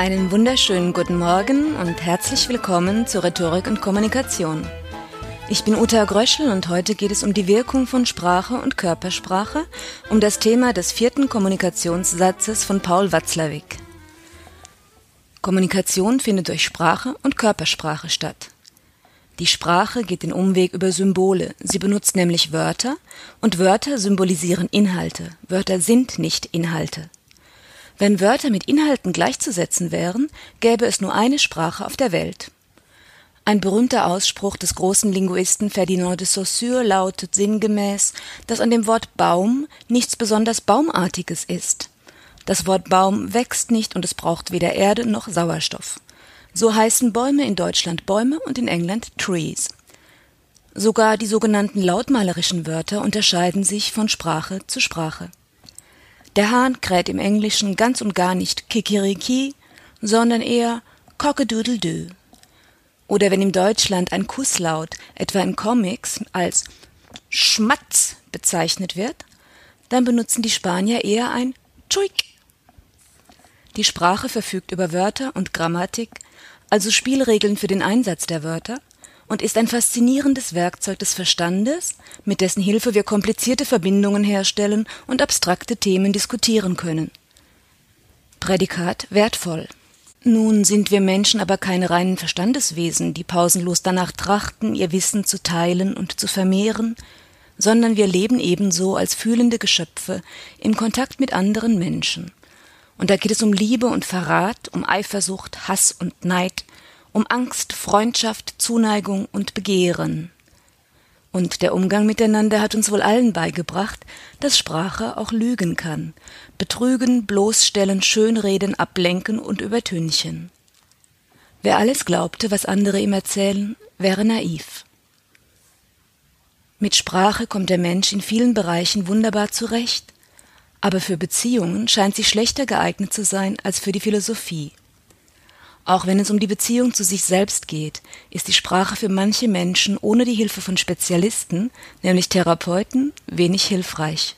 Einen wunderschönen guten Morgen und herzlich willkommen zu Rhetorik und Kommunikation. Ich bin Uta Gröschel und heute geht es um die Wirkung von Sprache und Körpersprache, um das Thema des vierten Kommunikationssatzes von Paul Watzlawick. Kommunikation findet durch Sprache und Körpersprache statt. Die Sprache geht den Umweg über Symbole. Sie benutzt nämlich Wörter und Wörter symbolisieren Inhalte. Wörter sind nicht Inhalte. Wenn Wörter mit Inhalten gleichzusetzen wären, gäbe es nur eine Sprache auf der Welt. Ein berühmter Ausspruch des großen Linguisten Ferdinand de Saussure lautet sinngemäß, dass an dem Wort Baum nichts besonders Baumartiges ist. Das Wort Baum wächst nicht und es braucht weder Erde noch Sauerstoff. So heißen Bäume in Deutschland Bäume und in England Trees. Sogar die sogenannten lautmalerischen Wörter unterscheiden sich von Sprache zu Sprache. Der Hahn kräht im Englischen ganz und gar nicht Kikiriki, sondern eher Cockadoodle-doo. Oder wenn im Deutschland ein Kusslaut, etwa in Comics, als Schmatz bezeichnet wird, dann benutzen die Spanier eher ein Chuik. Die Sprache verfügt über Wörter und Grammatik, also Spielregeln für den Einsatz der Wörter, und ist ein faszinierendes Werkzeug des Verstandes, mit dessen Hilfe wir komplizierte Verbindungen herstellen und abstrakte Themen diskutieren können. Prädikat wertvoll. Nun sind wir Menschen aber keine reinen Verstandeswesen, die pausenlos danach trachten, ihr Wissen zu teilen und zu vermehren, sondern wir leben ebenso als fühlende Geschöpfe im Kontakt mit anderen Menschen. Und da geht es um Liebe und Verrat, um Eifersucht, Hass und Neid, um Angst, Freundschaft, Zuneigung und Begehren. Und der Umgang miteinander hat uns wohl allen beigebracht, dass Sprache auch lügen kann, betrügen, bloßstellen, schönreden, ablenken und übertünchen. Wer alles glaubte, was andere ihm erzählen, wäre naiv. Mit Sprache kommt der Mensch in vielen Bereichen wunderbar zurecht, aber für Beziehungen scheint sie schlechter geeignet zu sein als für die Philosophie. Auch wenn es um die Beziehung zu sich selbst geht, ist die Sprache für manche Menschen ohne die Hilfe von Spezialisten, nämlich Therapeuten, wenig hilfreich.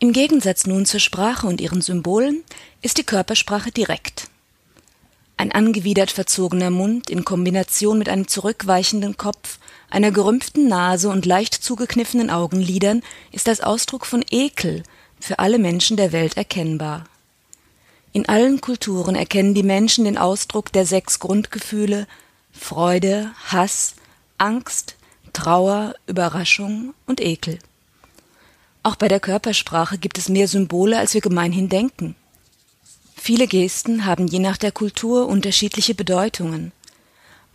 Im Gegensatz nun zur Sprache und ihren Symbolen ist die Körpersprache direkt. Ein angewidert verzogener Mund in Kombination mit einem zurückweichenden Kopf, einer gerümpften Nase und leicht zugekniffenen Augenlidern ist als Ausdruck von Ekel für alle Menschen der Welt erkennbar. In allen Kulturen erkennen die Menschen den Ausdruck der sechs Grundgefühle Freude, Hass, Angst, Trauer, Überraschung und Ekel. Auch bei der Körpersprache gibt es mehr Symbole, als wir gemeinhin denken. Viele Gesten haben je nach der Kultur unterschiedliche Bedeutungen.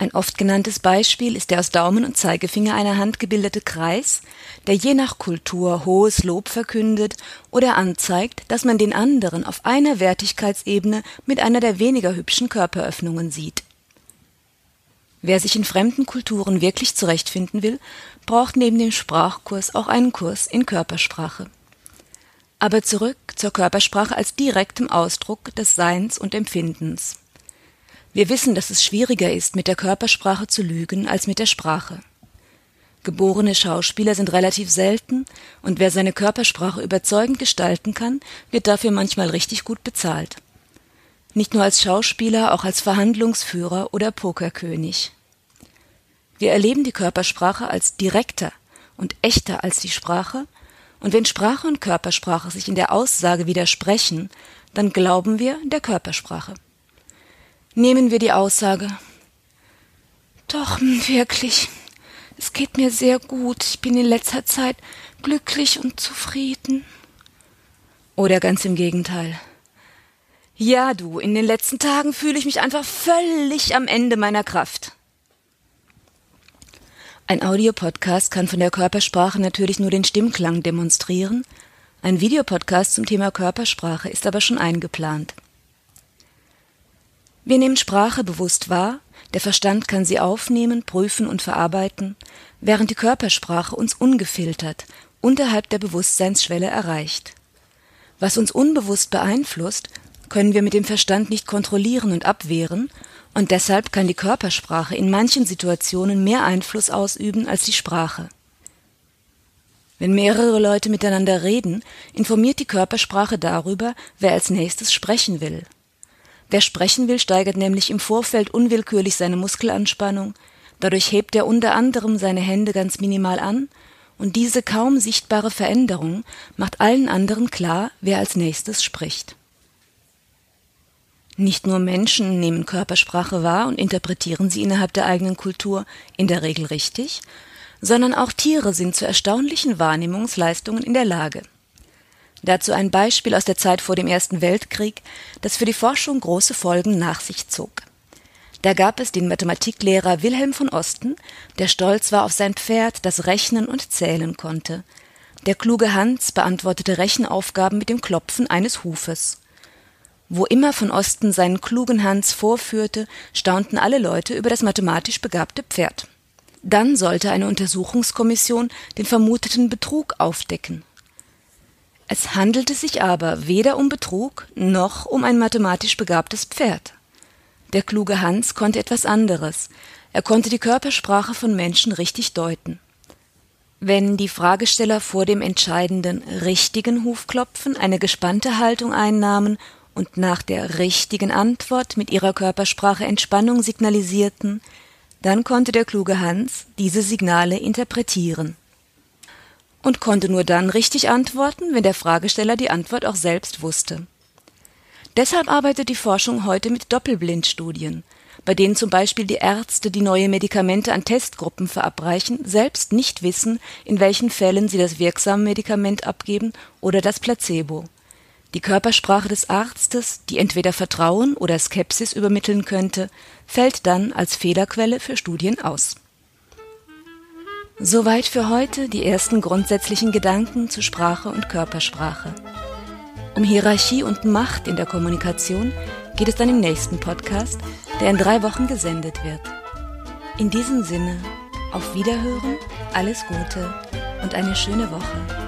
Ein oft genanntes Beispiel ist der aus Daumen und Zeigefinger einer Hand gebildete Kreis, der je nach Kultur hohes Lob verkündet oder anzeigt, dass man den anderen auf einer Wertigkeitsebene mit einer der weniger hübschen Körperöffnungen sieht. Wer sich in fremden Kulturen wirklich zurechtfinden will, braucht neben dem Sprachkurs auch einen Kurs in Körpersprache. Aber zurück zur Körpersprache als direktem Ausdruck des Seins und Empfindens. Wir wissen, dass es schwieriger ist, mit der Körpersprache zu lügen als mit der Sprache. Geborene Schauspieler sind relativ selten, und wer seine Körpersprache überzeugend gestalten kann, wird dafür manchmal richtig gut bezahlt. Nicht nur als Schauspieler, auch als Verhandlungsführer oder Pokerkönig. Wir erleben die Körpersprache als direkter und echter als die Sprache, und wenn Sprache und Körpersprache sich in der Aussage widersprechen, dann glauben wir der Körpersprache. Nehmen wir die Aussage. Doch, wirklich. Es geht mir sehr gut. Ich bin in letzter Zeit glücklich und zufrieden. Oder ganz im Gegenteil. Ja, du, in den letzten Tagen fühle ich mich einfach völlig am Ende meiner Kraft. Ein Audiopodcast kann von der Körpersprache natürlich nur den Stimmklang demonstrieren. Ein Videopodcast zum Thema Körpersprache ist aber schon eingeplant. Wir nehmen Sprache bewusst wahr, der Verstand kann sie aufnehmen, prüfen und verarbeiten, während die Körpersprache uns ungefiltert unterhalb der Bewusstseinsschwelle erreicht. Was uns unbewusst beeinflusst, können wir mit dem Verstand nicht kontrollieren und abwehren, und deshalb kann die Körpersprache in manchen Situationen mehr Einfluss ausüben als die Sprache. Wenn mehrere Leute miteinander reden, informiert die Körpersprache darüber, wer als nächstes sprechen will. Wer sprechen will, steigert nämlich im Vorfeld unwillkürlich seine Muskelanspannung, dadurch hebt er unter anderem seine Hände ganz minimal an, und diese kaum sichtbare Veränderung macht allen anderen klar, wer als nächstes spricht. Nicht nur Menschen nehmen Körpersprache wahr und interpretieren sie innerhalb der eigenen Kultur in der Regel richtig, sondern auch Tiere sind zu erstaunlichen Wahrnehmungsleistungen in der Lage. Dazu ein Beispiel aus der Zeit vor dem Ersten Weltkrieg, das für die Forschung große Folgen nach sich zog. Da gab es den Mathematiklehrer Wilhelm von Osten, der stolz war auf sein Pferd, das rechnen und zählen konnte. Der kluge Hans beantwortete Rechenaufgaben mit dem Klopfen eines Hufes. Wo immer von Osten seinen klugen Hans vorführte, staunten alle Leute über das mathematisch begabte Pferd. Dann sollte eine Untersuchungskommission den vermuteten Betrug aufdecken. Es handelte sich aber weder um Betrug noch um ein mathematisch begabtes Pferd. Der kluge Hans konnte etwas anderes. Er konnte die Körpersprache von Menschen richtig deuten. Wenn die Fragesteller vor dem entscheidenden richtigen Hufklopfen eine gespannte Haltung einnahmen und nach der richtigen Antwort mit ihrer Körpersprache Entspannung signalisierten, dann konnte der kluge Hans diese Signale interpretieren. Und konnte nur dann richtig antworten, wenn der Fragesteller die Antwort auch selbst wusste. Deshalb arbeitet die Forschung heute mit Doppelblindstudien, bei denen zum Beispiel die Ärzte, die neue Medikamente an Testgruppen verabreichen, selbst nicht wissen, in welchen Fällen sie das wirksame Medikament abgeben oder das Placebo. Die Körpersprache des Arztes, die entweder Vertrauen oder Skepsis übermitteln könnte, fällt dann als Fehlerquelle für Studien aus. Soweit für heute die ersten grundsätzlichen Gedanken zu Sprache und Körpersprache. Um Hierarchie und Macht in der Kommunikation geht es dann im nächsten Podcast, der in drei Wochen gesendet wird. In diesem Sinne, auf Wiederhören, alles Gute und eine schöne Woche.